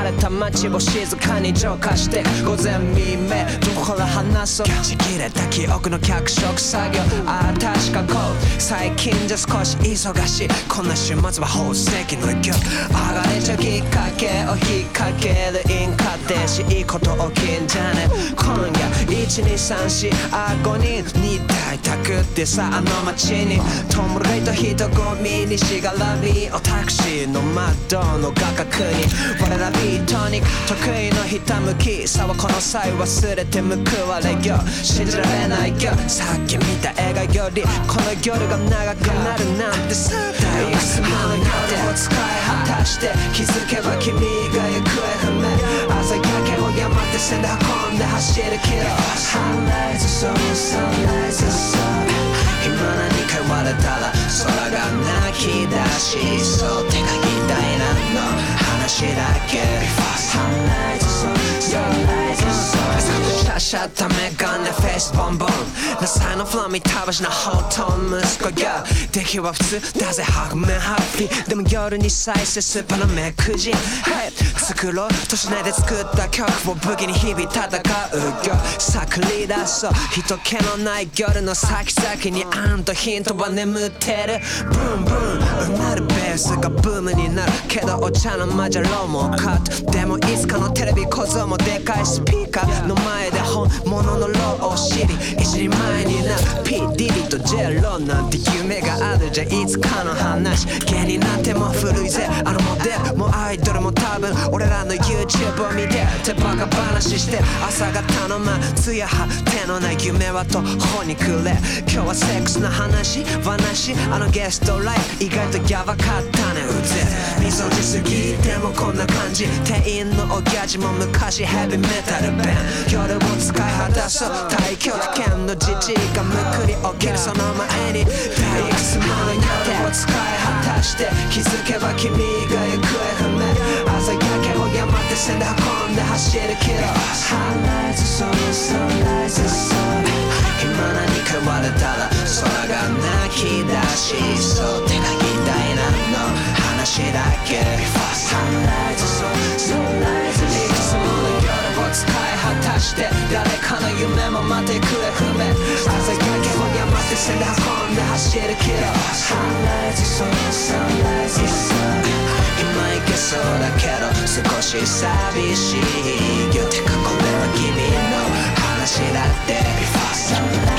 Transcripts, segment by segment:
された街を静かに浄化して午前未明どこから話そう。ちぎれた記憶の脚色作業ああ確かこう。最近じゃ少し忙しいこんな週末は宝石の勢い上がれちゃきっかけを引っ掛けるインカテしいいこと起きんじゃね。今夜1234あ5人。に大たくってさあの街に。トムレイと人混みにしがらみおタクシーの窓の画角に。我らビートに得意のひたむきさはこの際忘れて報われよ。信じられないよ。さっき見た映画よりこの夜が長くなるなんてさ大スマの夜を使い果たして気づけば君が行方不明。朝焼けを山手線で運んで走るけど Sunrise song sunrise song 今何か言われたら空が泣き出しそう手が痛いなの話だけ Sunrise song sunrise シャッターメガネフェイスボンボンなさのフラミタバシなホートン息子が出来は普通だぜハグメハッピーでも夜に再生スーパーの目くじ Hey 作ろうとしないで作った曲を武器に日々戦うよ作り出そう人気のない夜の先々にあんとヒントは眠ってるブンブンうなるベースがブームになるけどお茶のマジャローもカットでもいつかのテレビ小僧もでかいスピーカーの前で本物のローを知り一人前にな。る P ディリとジェロなんて夢があるじゃいつかの話。芸人なんても古いぜ。あのモデルもアイドルも多分俺らの YouTube を見てってバカ話して朝方のまつやは手のない夢は途方に暮れ。今日はセックスの話話あのゲストライブ意外とヤバかったねうぜ。みそじすぎてもこんな感じ。店員のおギャジも昔ヘビメタルベン。夜を使い果たそう太極拳のじじいがむくり起きるその前に大いくつもの手を使い果たして気づけば君が行方不明朝焼けを山手線で運んで走るけど Sunrise song sunrise song 今何か言われたら空が泣き出しそう手が痛いなの話だけ Sunrise song sunrise song いくつもの夜を使い果たして誰かの夢も待てくれ不明朝焼けを山手線で運んで走るけど Sunrise song sunrise song 今行けそうだけど少し寂しいよてかこれは君の話だって Sunrise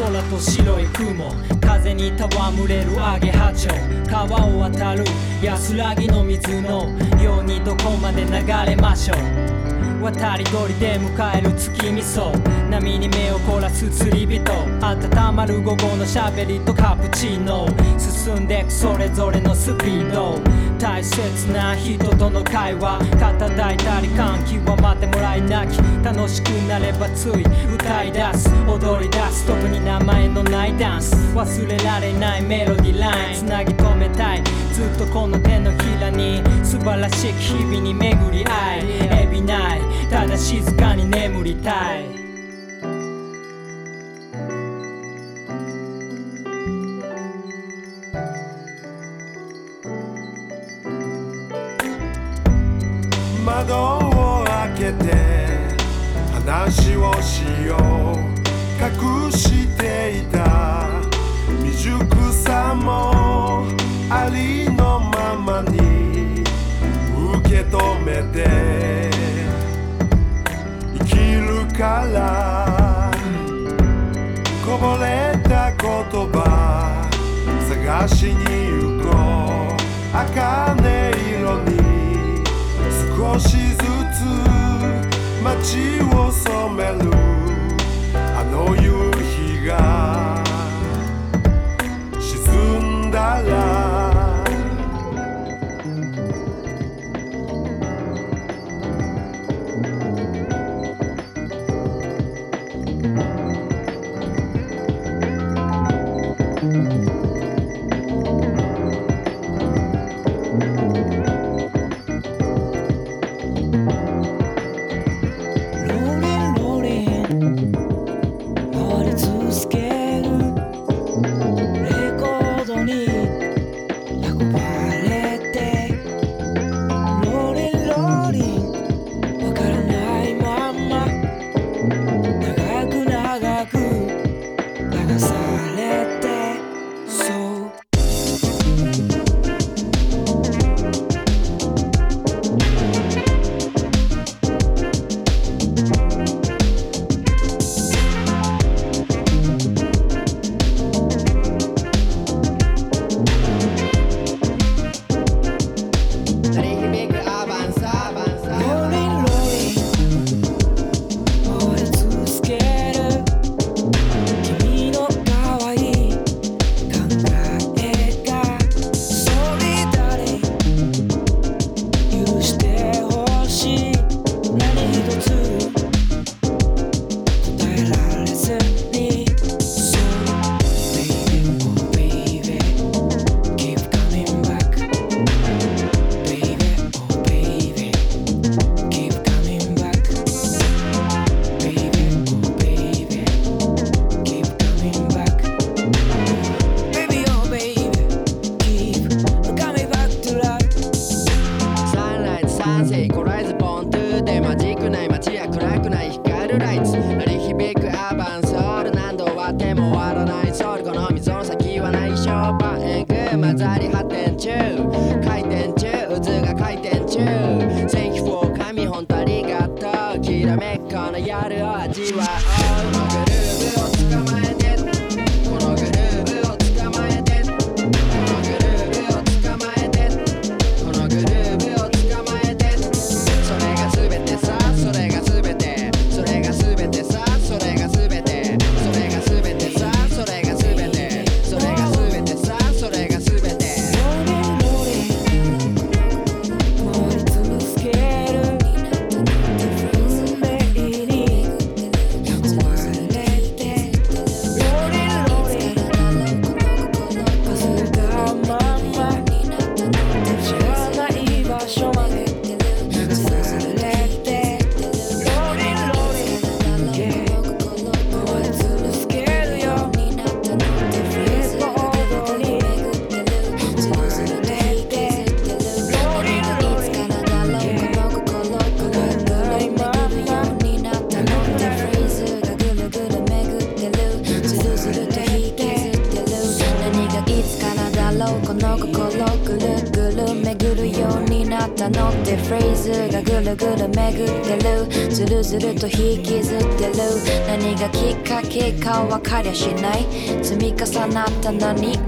空と白い雲風に戯れるアゲハチョ。ウ川を渡る。安らぎの水のようにどこまで流れましょう。渡り鳥で迎える月見草波に目を凝らす釣り人。温まる午後のしゃべりとカプチーノ。進んでくそれぞれのスピード。大切な人との会話肩抱いたり感極まってもらい泣き楽しくなればつい歌い出す踊り出す特に名前のないダンス。忘れられないメロディーライン。つなぎ止めたい。ずっとこの手のひらに素晴らしき日々に巡り合いエビないただ静かに眠りたい隠していた。未熟さもありのままに。受け止めて。生きるから。こぼれた言葉。探しに行こう。茜色に。少しずつ。街を染める。あの夕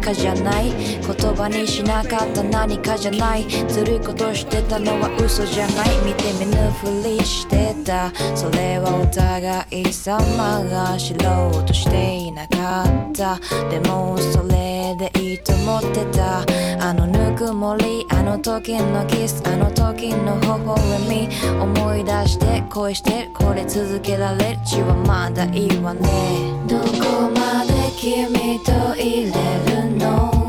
かじゃない。言葉にしなかった何かじゃない。ずるいことしてたのは嘘じゃない。見て見ぬふりしてた。それはお互い様が知ろうとしていなかった。でもそれでいいと思ってた。あのぬくもりあの時のキスあの時の微笑み。思い出して恋してこれ続けられる血はまだいいわね。どこまで君といれるの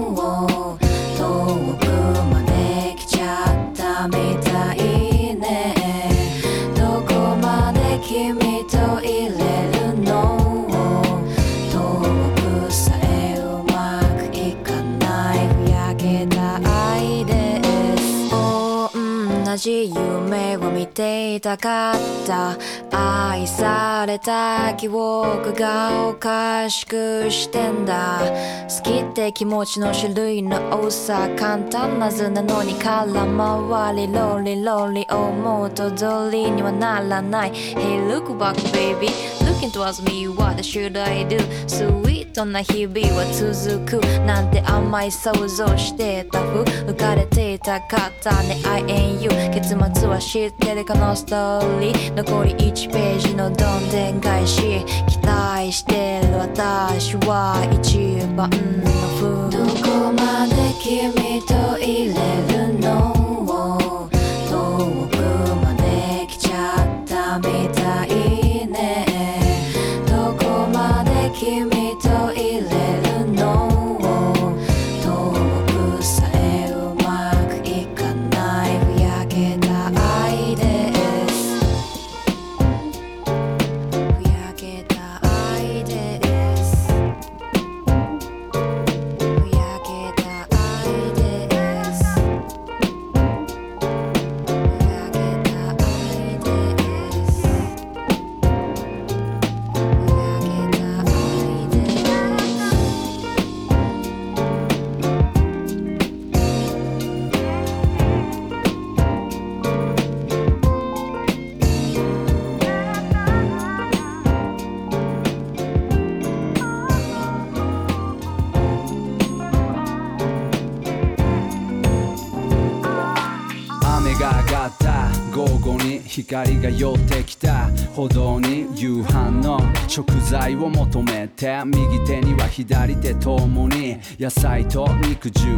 ていたかった。愛された記憶がおかしくしてんだ。好きって気持ちの種類の多さ。簡単な図なのに空回りロリロリ思うと通りにはならない。Hey look back baby Looking towards me what should I do? Sweet な日々は続く?なんて甘い想像してたふ浮かれていたかったね。I ain't you 結末は知ってるかのストーリー。残り1ページのどんでん返し。期待してる私は一番の風。どこまで君といれるの？光が寄ってきた歩道に夕飯の食材を求めて右手には左手ともに野菜と肉汁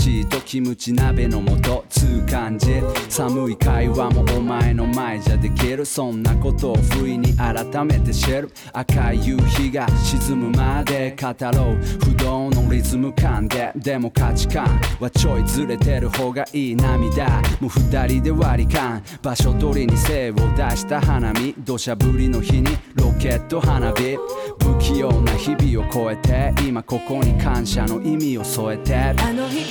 チーとキムチ鍋の素つう感じ。寒い会話もお前の前じゃできる。そんなことを不意に改めて知る。赤い夕日が沈むまで語ろう。不動のリズム感ででも価値観はちょいずれてる方がいい涙もう二人で割り勘。場所取りに精を出した花見。土砂降りの日にロケット花火。不器用な日々を超えて今ここに感謝の意味を添えて。あの日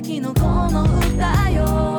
敵のこの歌よ。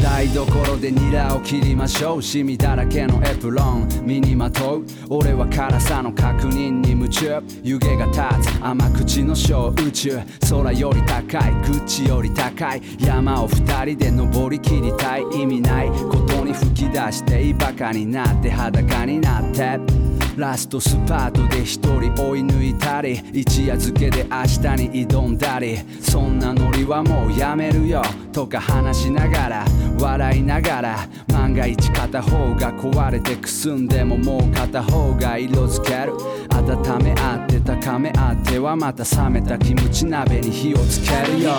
台所でニラを切りましょう。シミだらけのエプロン。身にまとう。俺は辛さの確認に夢中。湯気が立つ。甘口の小宇宙。空より高い。口より高い。山を二人で登りきりたい。意味ないことに吹き出して。いいバカになって。裸になって。ラストスパートで一人追い抜いたり一夜漬けで明日に挑んだり。そんなノリはもうやめるよ。とか話しながら笑いながら万が一片方が壊れてくすんでももう片方が色づける。温め合って高め合ってはまた冷めたキムチ鍋に火をつけるよ。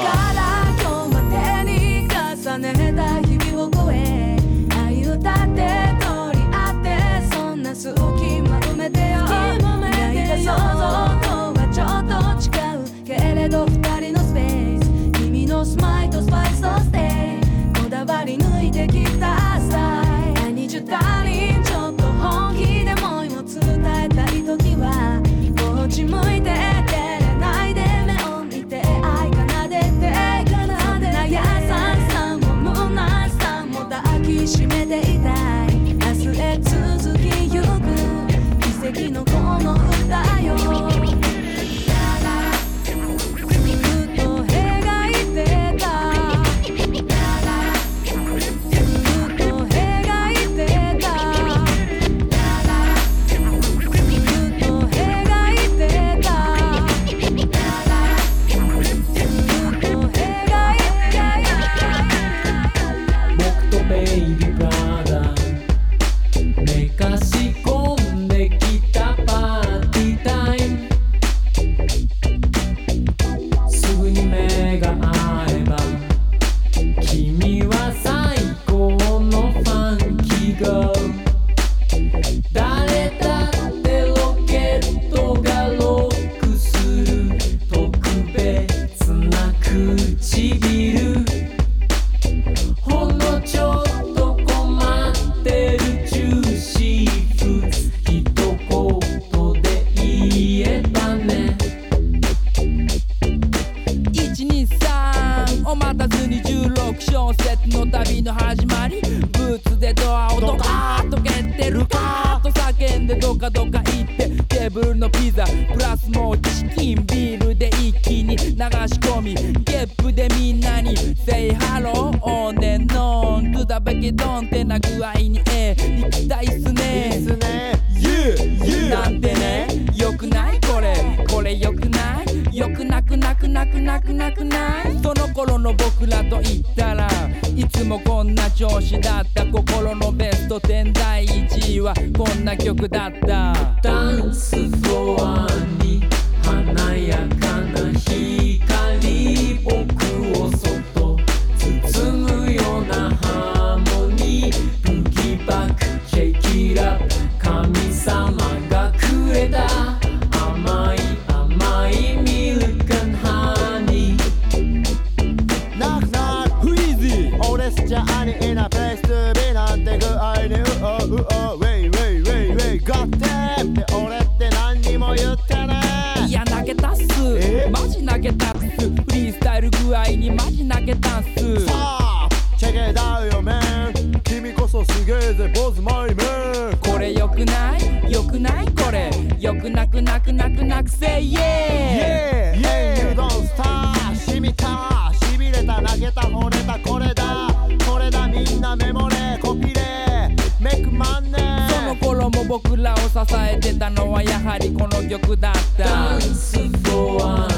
今日までに重ねた日々を超えど二人のスペース。君のスマイルとスパイスとステイ。こだわり抜いてきたさタイ十 I ちょっと本気で思いを伝えたい時はこっち向いて照れないで目を見て愛奏でて奏でてさもさも抱きしめてはやはりこの曲だった。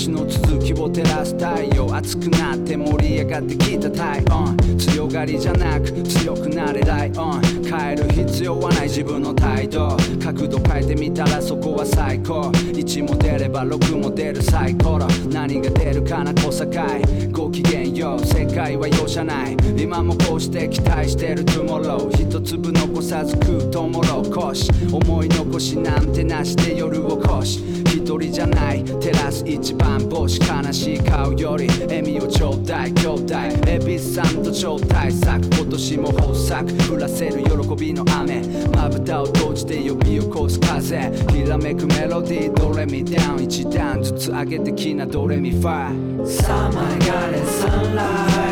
話の続きを照らす太陽熱くなって盛り上がってきた体温強がりじゃなく強くなれライオン変える必要はない。自分の態度角度変えてみたらそこは最高1も出れば6も出るサイコロ何が出るかな小堺ごきげんよう世界は容赦ない。今もこうして期待してる Tomorrow 一粒残さず食うトウモロコシ思い。残しなんてなしで夜を越し一人じゃない照らす一番星悲しい顔より笑みをちょうだい兄弟エビスさんと超大作今年も豊作。降らせる喜びの雨。まぶたを閉じて呼び起こす風。ひらめくメロディードレミダウン一段ずつ上げてきなドレミファ Summer got it sunlight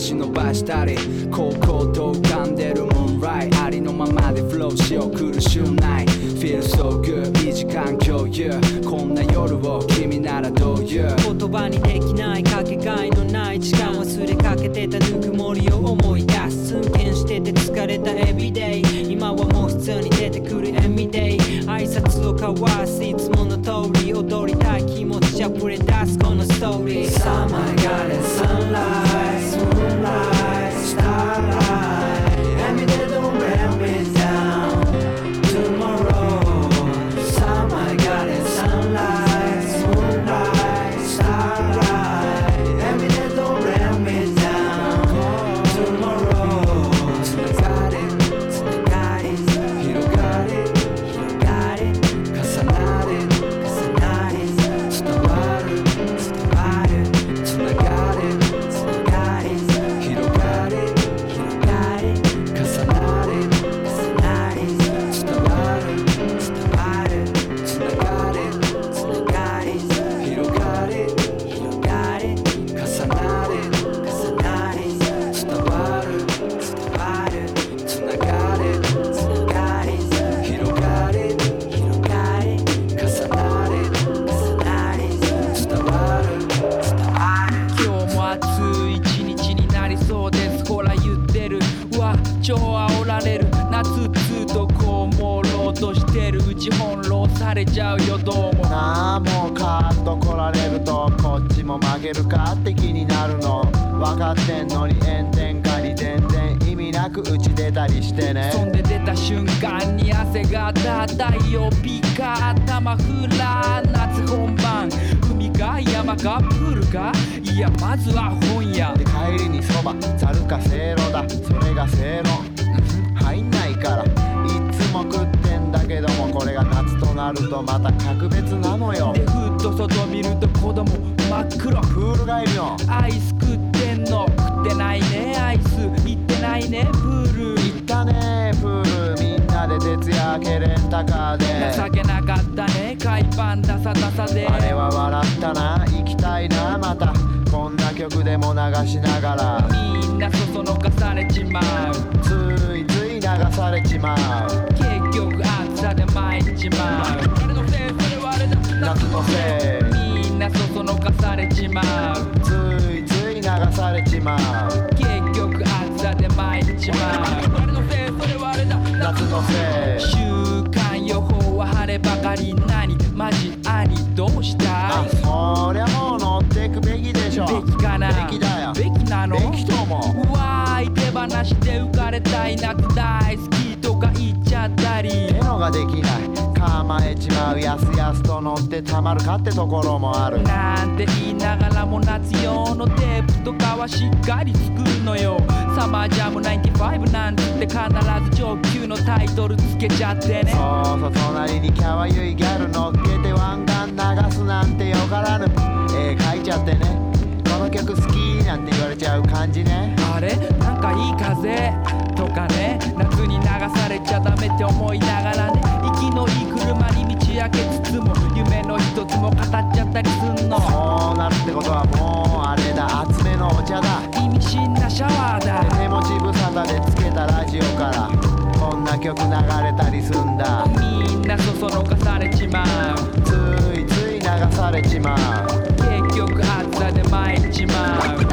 伸ばしたり高校と浮かんでるムーンライありのままでフローしよう。苦しゅうない。Feel so good いい時間共有。こんな夜を君ならどういう言葉にできないかけがえのない時間。忘れかけてたぬくもりを思い出す。寸剣してて疲れた。エビデイ通に出てくる Everyday 挨拶を交わすいつもの通り。踊りたい気持ち溢れ出すこのストーリー。Summer got it sunlight. Moonlight starlight. されちまう。結局暑さで参っちまう。誰のせい。それはあれだ夏のせい。週間予報は晴ればかり何マジ兄どうした？あいそりゃもう乗ってくべきでしょ。べきかな？べきだよ。べきなの？べきと思う。うわーい手放して浮かれたい夏大好きとか言っちゃったり。えのができない構えちまうやすやすと乗ってたまるかってところもある。なんて言いながらも夏用のテープとかはしっかり作るのよ。サマージャム95なんつって必ず上級のタイトルつけちゃってね。そうそう隣にキャワユイギャル乗っけて湾岸流すなんてよからぬ。絵描いちゃってね。この曲好きなんて言われちゃう感じね。あれ？なんかいい風？とかね？夏に流されちゃダメって思いながらね息のいい車に道開けつつも夢の一つも語っちゃったりすんの。そうなるってことはもうあれだ。厚めのお茶だ。意味深なシャワーだ。手持ち無沙汰でつけたラジオからこんな曲流れたりすんだ。みんなそそのかされちまう。ついつい流されちまう。結局暑さで参っちまう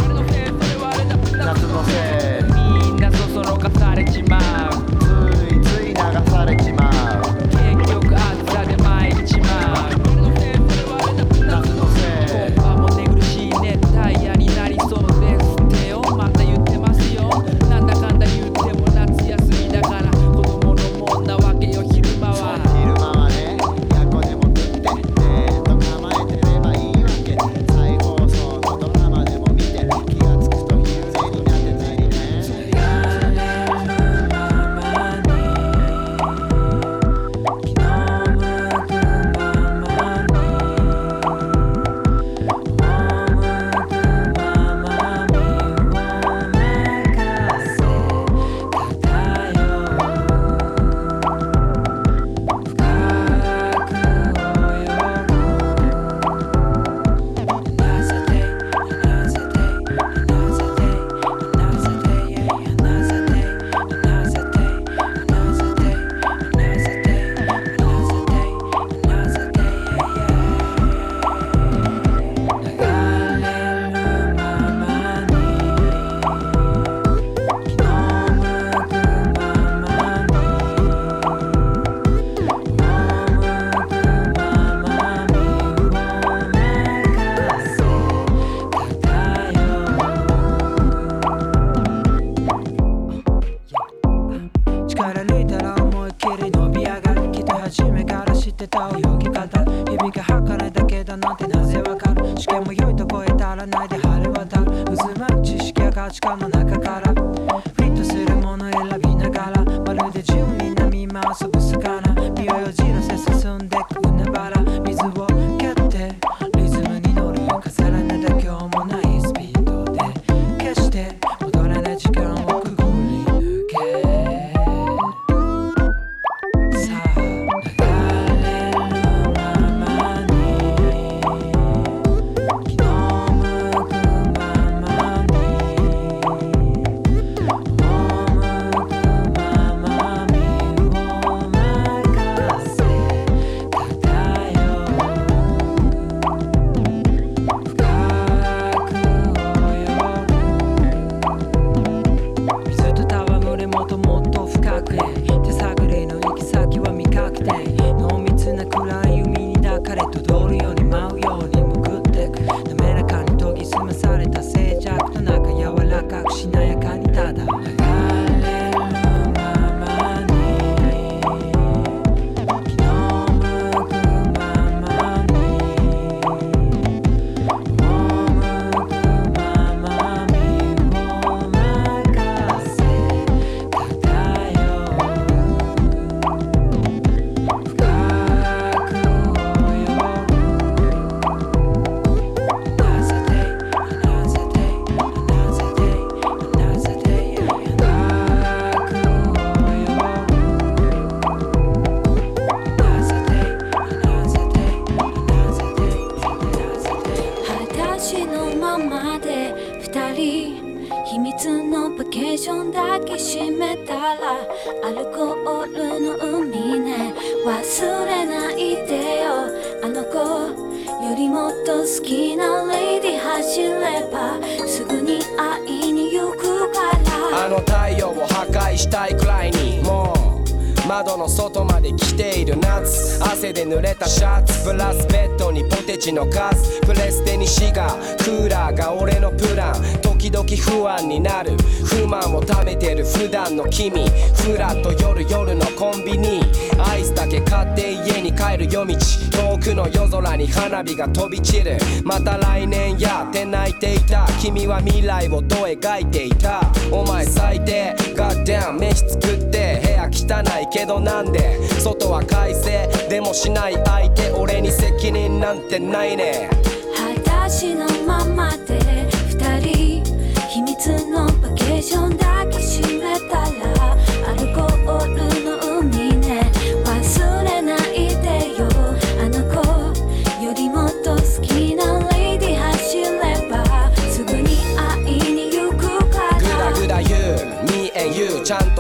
空に花火が飛び散る。また来年やって泣いていた。君は未来をどう描いていた。お前最低。ガッデン飯作って。部屋汚いけどなんで。外は快晴。でもしない相手。俺に責任なんてないね。裸足のまま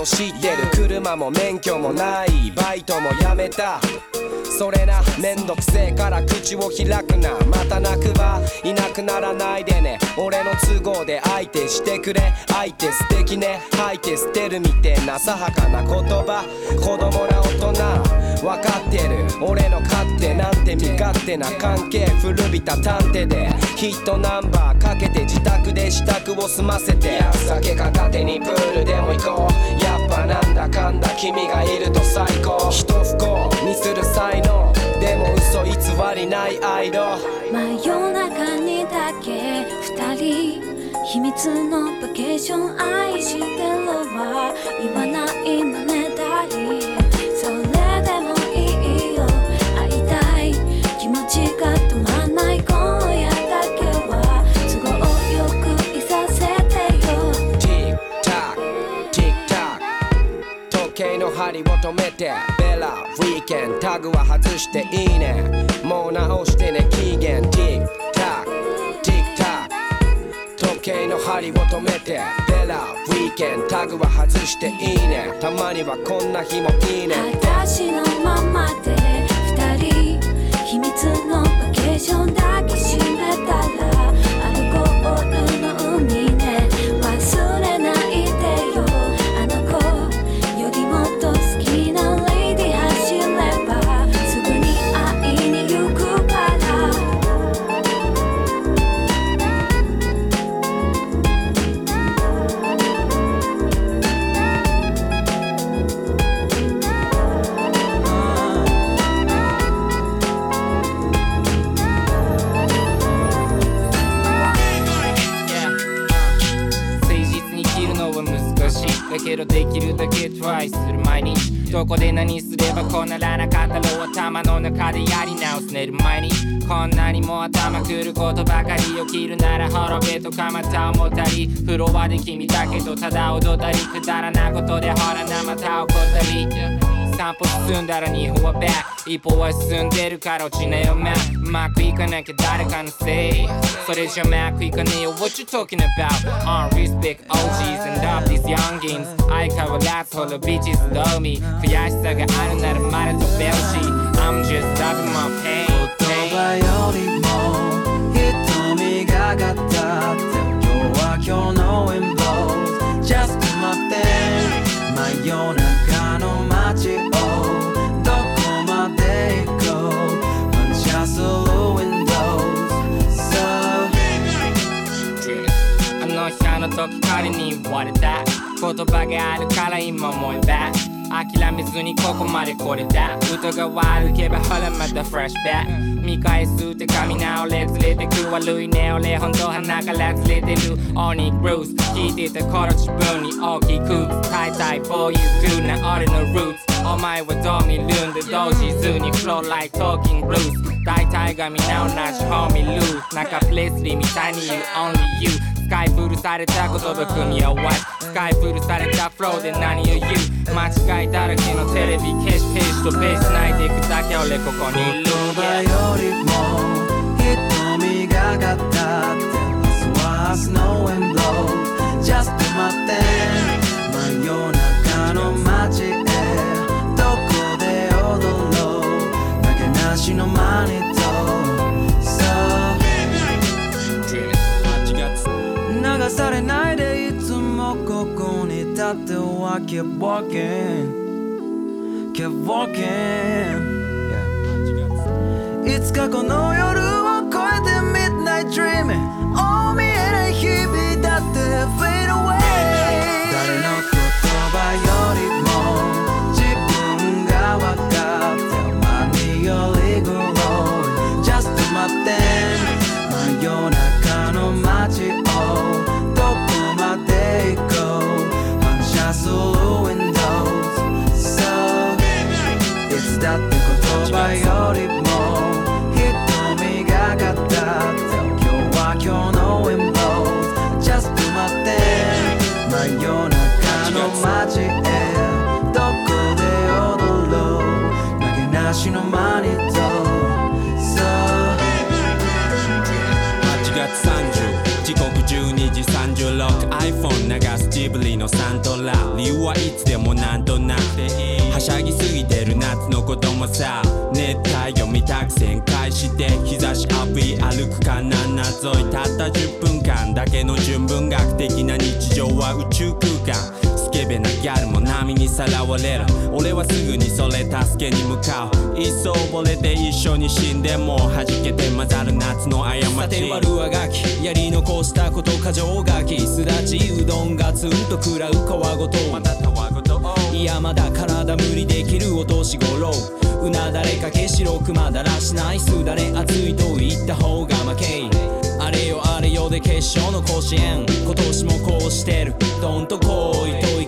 知ってる。車も免許もない。バイトもやめた。それなめんどくせえから口を開くな。また泣くばいなくならないでね。俺の都合で相手してくれ。相手素敵ね。吐いて捨てるみてえな浅はかな言葉。子供な大人。分かってる。俺の勝手なんて身勝手な関係。古びた探偵で。ヒットナンバーかけて自宅で支度を済ませて。酒片手にプールでも行こうやっぱなんだかんだ君がいると最高。人不幸にする才能。でも嘘偽りない愛の。真夜中にだけ二人。秘密のバケーション愛してるわ。言わないのねダリ針を止めてベラウィーケンタグは外していいね。もう直してね期限。Tick tock tick tock 時計の針を止めてベラウィーケンタグは外していいね。たまにはこんな日もいいね。裸足のままで二人秘密のバケーション抱何すればこうならなかったろう頭の中でやり直す寝る前にこんなにも頭くることばかり起きるなら滅べとかまた思ったりフロアで君だけどただ踊ったりくだらなことでほらなまた怒ったり散歩進んだら日本はバック一歩は進んでるから落ちなよまうまくいかなきゃ誰かのせいそれじゃうまくいかねえよ What you talking about? On respect OGs and up these youngins 相変わらずほどビーチズどうみ悔しさがあるならまだ飛べるし I'm just loving my pain 言葉よりも瞳が語って今日は今日の w i n b o w Just 待って真夜中彼に言われた。言葉があるから今思えば。諦めずにここまで来れた。歌が悪ければほらまたフラッシュバック。見返すって髪直れずれてく悪いね俺ほんと鼻からずれてる。オニーグルース聞いてた頃自分に大きく伝えたい For you good な俺の roots お前はどう見るんだ同時ずに flow like talking blues 大体がみんな同じ homie lose なんかプレスリーみたいに言う。Only you カイプルされた言葉組み合わせ。カイプルされたフローで何を言う？間違いだらけのテレビ消しページとページないでいくだけ俺ここにいる。言葉よりも瞳が語って明日は明日の walking kept walking yeah. いつかこの世本流すジブリのサントラ理由はいつでもなんとなく。はしゃぎすぎてる夏のこともさ。熱帯夜見たく旋回して日差し浴び歩くかな。なぞいたった10分間。だけの純文学的な日常は宇宙空間。ケベなギャルも波にさらわれる。俺はすぐにそれ助けに向かう。一層溺れて一緒に死んでも弾けて混ざる夏の過ち。さてはルアガキやり残したこと過剰ガキすだちうどんがツンと食らう皮ごと。またたわごと？いやまだ体無理できるお年頃う。なだれかけ白くまだらしない。すだれ熱いと言った方が負けあれよあれよで決勝の甲子園。今年もこうしてる。どんと来いと意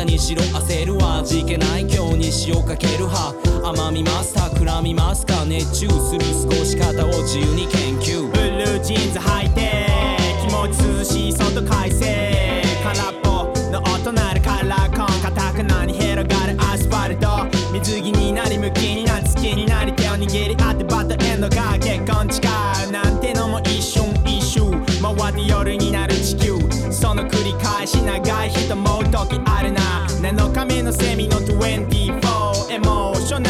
気込んだにしろ焦るは味気ない今日に塩かける派。甘みマスター膨みますか。熱中する過ごし方を自由に研究。ブルージーンズ履いて気持ち涼しい外快晴。空っぽの音鳴るカラーコン硬くなに広がるアスファルト。水着になり向きになり好きになり手を握り合ってバッドエンドが結婚誓う。なんてのも一瞬一瞬。回って夜に繰り返し長い人も時あるな。7日目のセミの24エモーショナル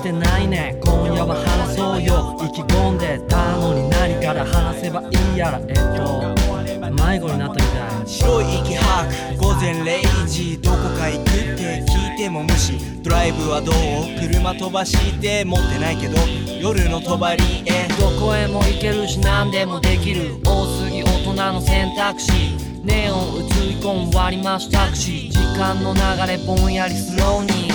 してないね。今夜は話そうよ。意気込んでたのに何から話せばいいやら。えっと迷子になったみたい。白い息吐く午前0時どこか行くって聞いても無視。ドライブはどう？車飛ばして持ってないけど。夜の帳へどこへも行けるし何でもできる。多すぎ大人の選択肢。ネオン映り込む割り増しタクシー。時間の流れぼんやりスローに。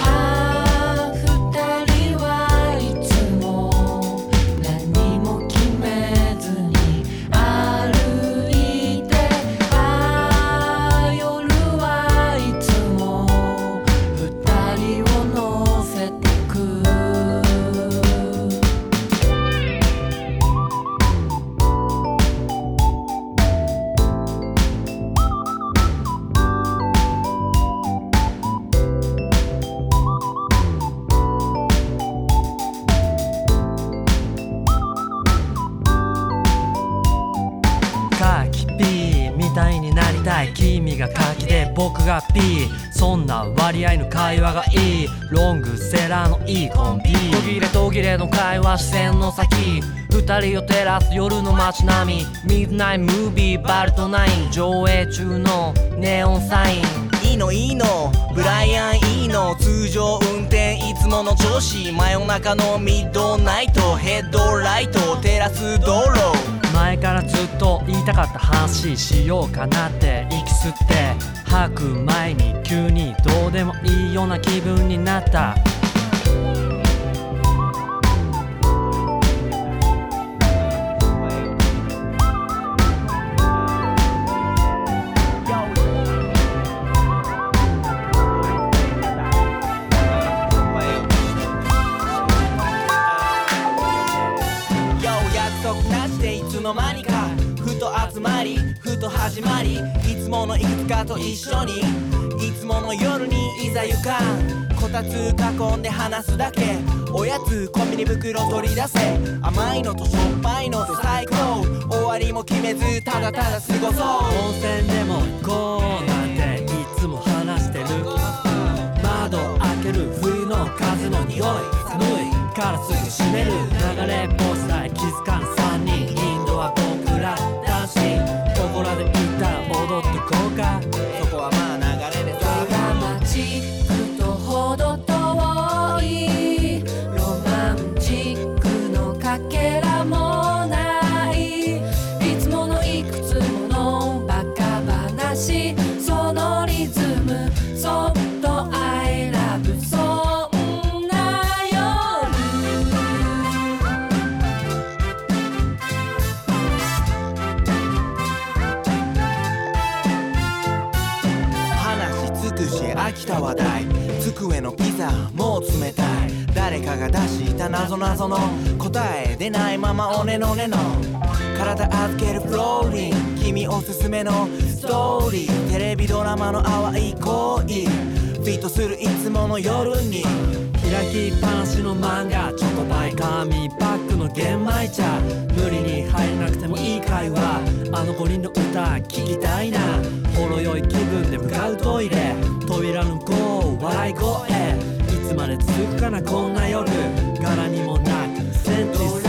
ングセラーのいいコンビ途切れ途切れの会話視線の先。二人を照らす夜の街並み。ミッドナイトムービーバルトナイン上映中のネオンサイン。いいのいいの。ブライアンいいの。通常運転いつもの調子。真夜中のミッドナイトヘッドライト。照らす道路。前からずっと言いたかった話しようかなって。息吸って。吐く前に急にどうでもいいような気分になったの間にかふと集まりふと始まりいつものいつかと一緒にいつもの夜にいざ行かん。こたつ囲んで話すだけ。おやつコンビニ袋取り出せ。甘いのとしょっぱいので最高。終わりも決めずただただ過ごそう。温泉でも行こうなんていつも話してる。窓開ける冬の風の匂い。寒いからすぐ閉める。流れっぽさえ気づかん3が出した謎謎の答え出ないままおねのねの。体預けるフローリン君おすすめのストーリー。テレビドラマの淡い恋。フィットするいつもの夜に。開きっぱなしの漫画チョコパイ紙パックの玄米茶。無理に入れなくてもいい会話。あの五人の歌聞きたいな。ほろ酔い気分で向かうトイレ。扉の向こう笑い声。つまで続くかなこんな夜柄にもなくセンチス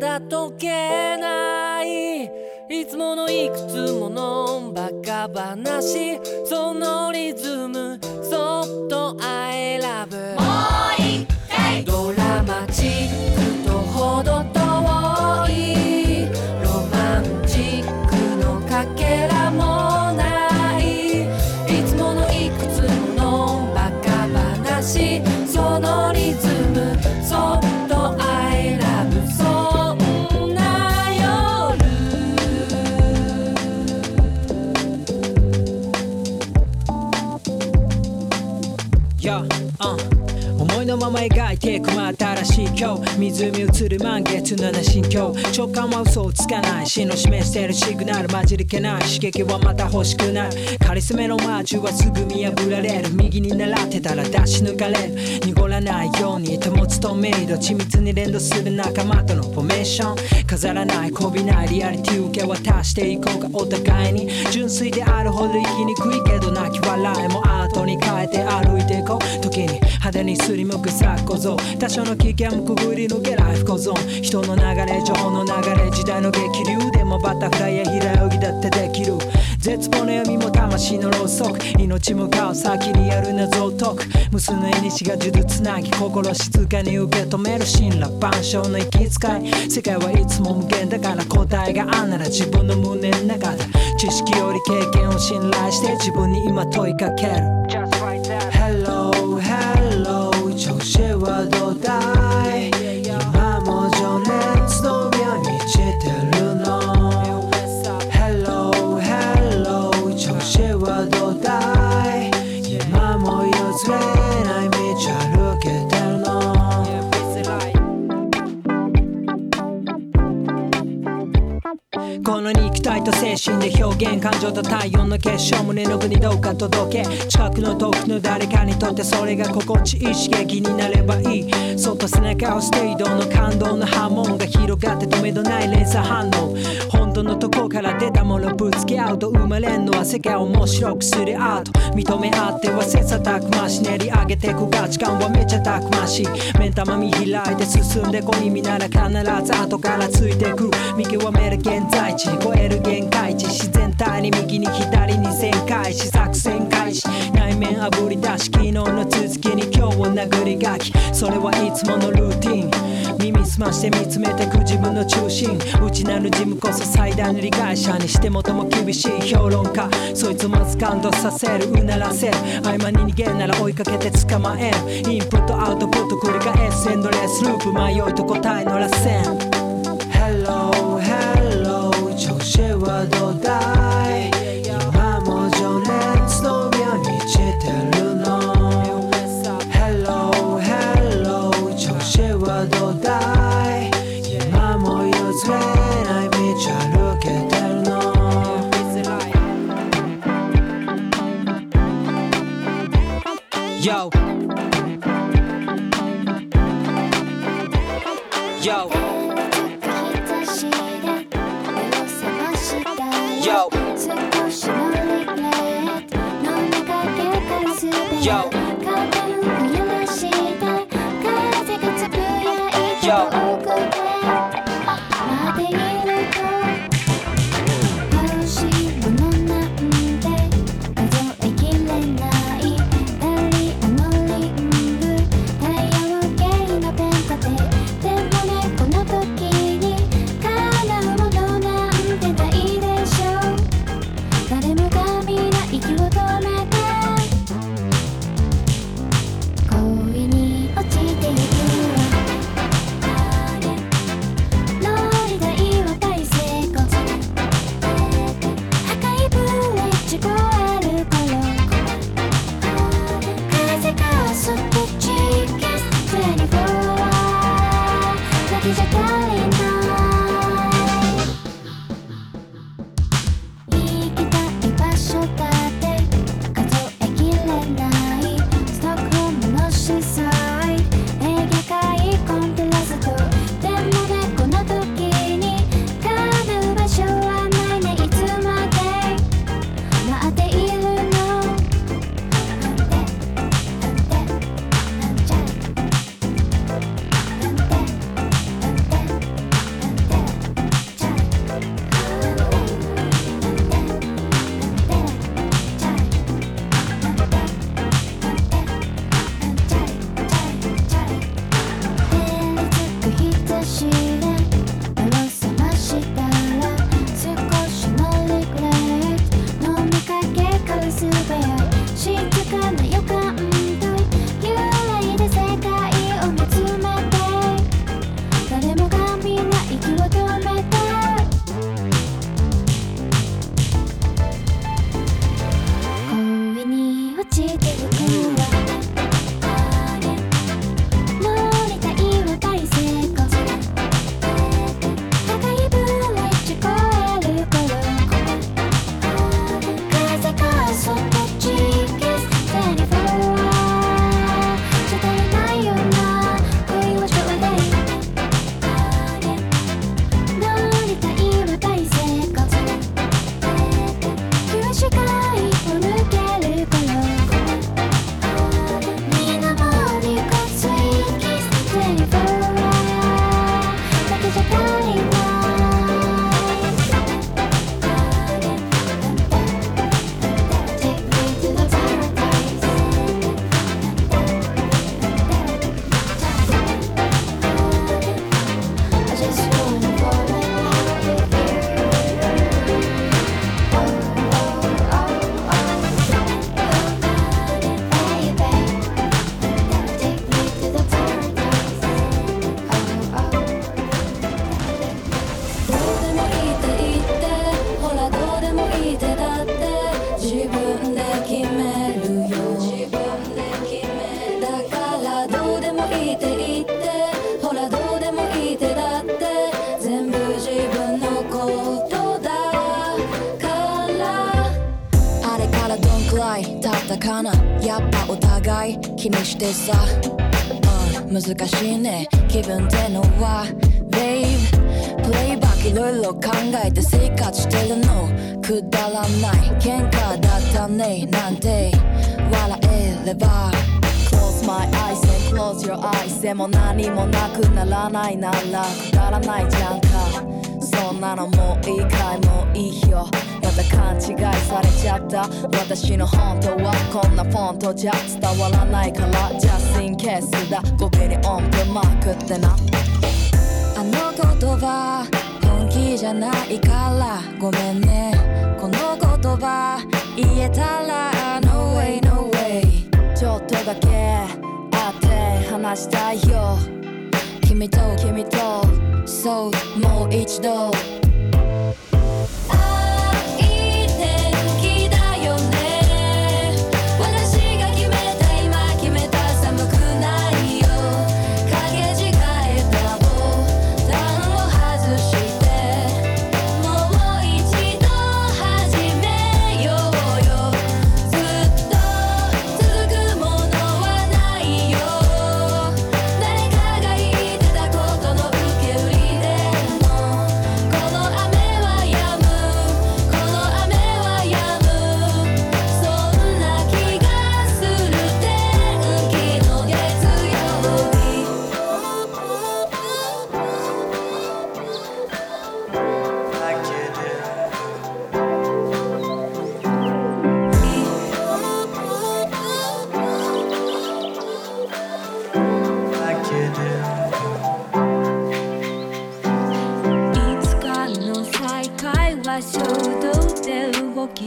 だ解けない。いつものいくつものバカ話。そのリズムそっと I love もう一回。ドラマチックとほど遠思いのまま描いていく真新しい今日湖映る満月のな心境直感は嘘をつかない死の示してるシグナル混じりけない刺激はまた欲しくなるカリスメのマージュはすぐ見破られる右に習ってたら出し抜かれる濁らないように保つとメイド緻密に連動する仲間とのフォメーション飾らないこびないリアリティ受け渡していこうかお互いに純粋であるほど生きにくいけど泣き笑いもアートに変えて歩いていこう時に派手にすりむく昨小僧多少の危険もくぐり抜けライフ小僧人の流れ情報の流れ時代の激流でもバタフライや平泳ぎだってできる。絶望の闇も魂のろうそく命向かう先にある謎を解く無数の縁が呪術つなぎ心静かに受け止める神羅万象の息遣い世界はいつも無限だから答えがあんなら自分の胸の中だ知識より経験を信頼して自分に今問いかける。体と精神で表現感情と体温の結晶胸の具にどうか届け。近くの遠くの誰かにとってそれが心地いい刺激になればいい。そっと背中を押して移動の感動の波紋が広がって止めどない連鎖反応本当のとこから出たものぶつけ合うと生まれんのは世界を面白くするアート。認め合っては切磋琢磨し練り上げてく価値観はめちゃたくましい目ん玉見開いて進んでこ意味なら必ず後からついてく。見極める現在地超える限界値自然体に右に左に旋回し作戦開始。内面あぶり出し昨日の続きに今日を殴り書き。それはいつものルーティン。耳すまして見つめてく自分の中心。内なるジムこそ最大の理解者にしてもとも厳しい。評論家。そいつまず感動させる。うならせる。合間に逃げんなら追いかけて捕まえる。インプットアウトプット繰り返す。エンドレスループ迷いと答えの螺旋。Hello Hello. 子はどうだい今も情熱の宮満ちてるの Hello Hello 調子はどうだい今も譲れない道歩けてるの Yo Yo. Yo Yo 気ならないならくだらないじゃんかそんなのもういいかいもういいよ。また勘違いされちゃった。私の本当はこんなフォントじゃ伝わらないから。Just in case だ。語尾に音符マークってな。あの言葉本気じゃないからごめんねこの言葉言えたら No way no way ちょっとだけ会って話したいよ。君と君とそうもう一度。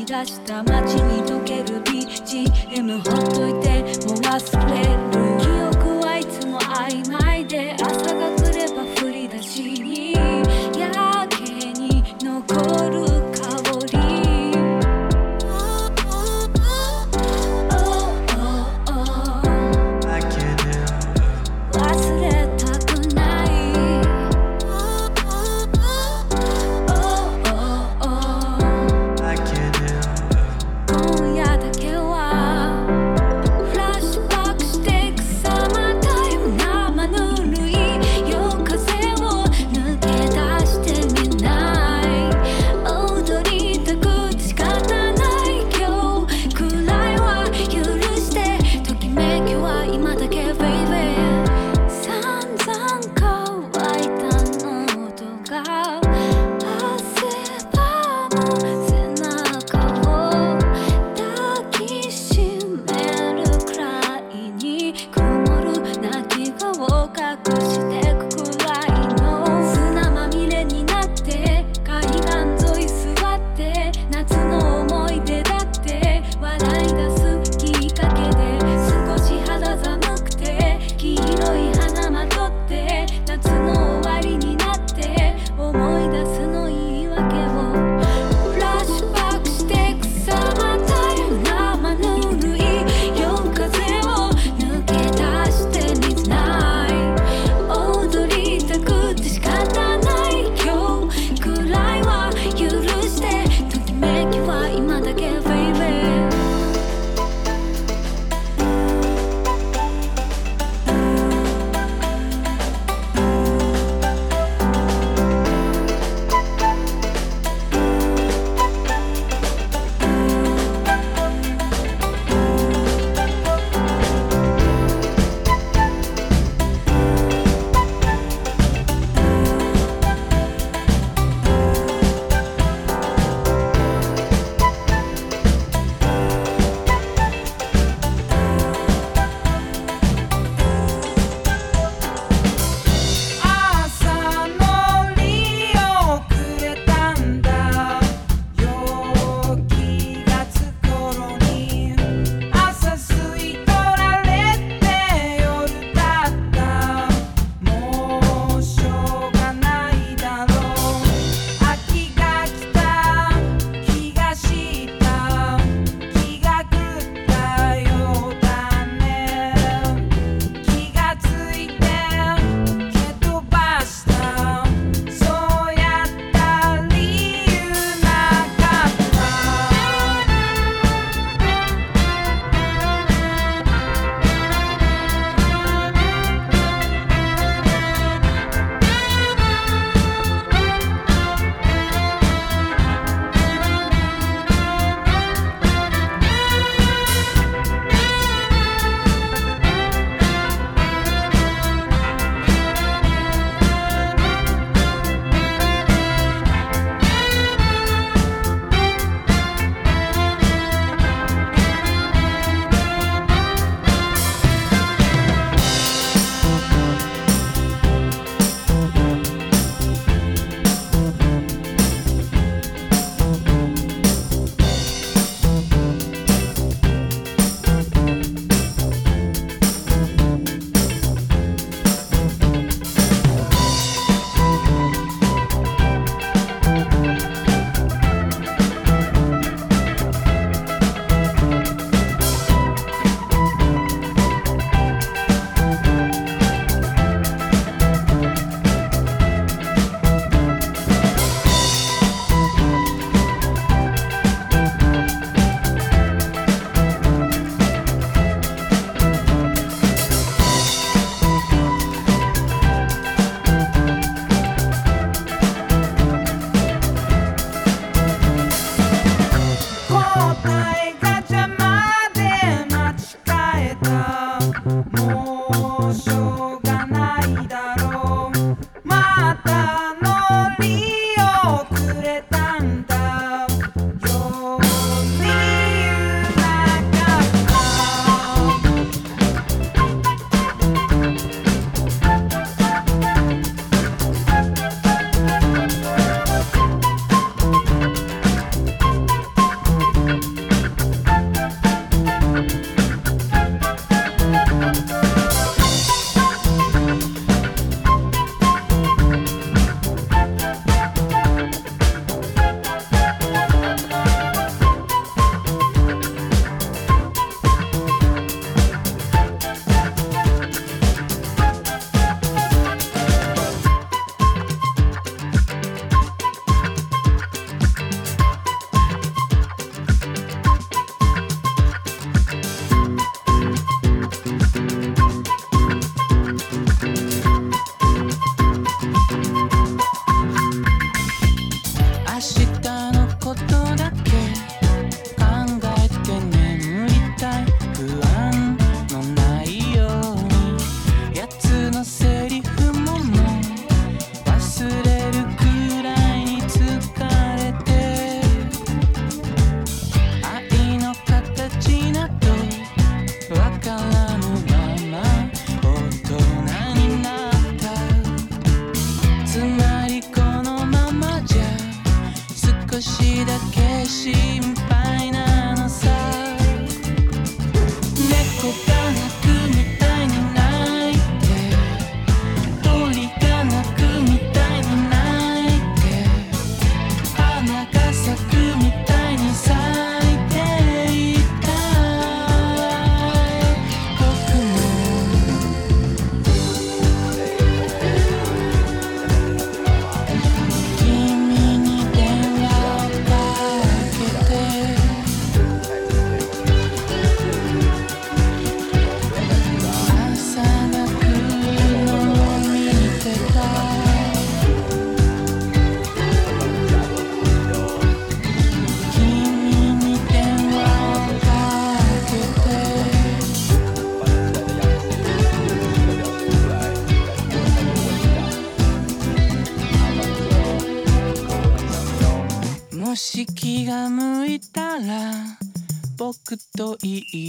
出した街に溶ける BGM ほっといても忘れる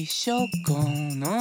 一緒この